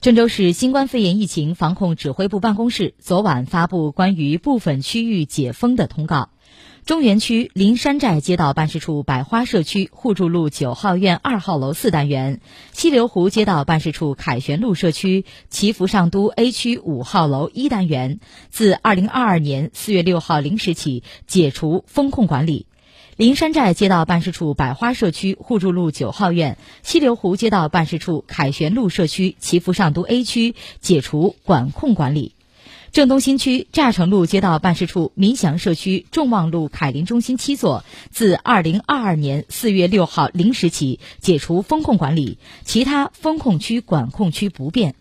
郑州市新冠肺炎疫情防控指挥部办公室昨晚发布关于部分区域解封的通告。中原区林山寨街道办事处百花社区互助路九号院二号楼四单元，西流湖街道办事处凯旋路社区祈福上都 A 区五号楼一单元，自二零二二年四月六号零时起解除封控管理。林山寨街道办事处百花社区互助路九号院、西流湖街道办事处凯旋路社区祈福上都 A 区解除管控管理。郑东新区乍城路街道办事处民祥社区众望路凯林中心七座，自二零二二年四月六号零时起解除封控管理，其他封控区、管控区不变。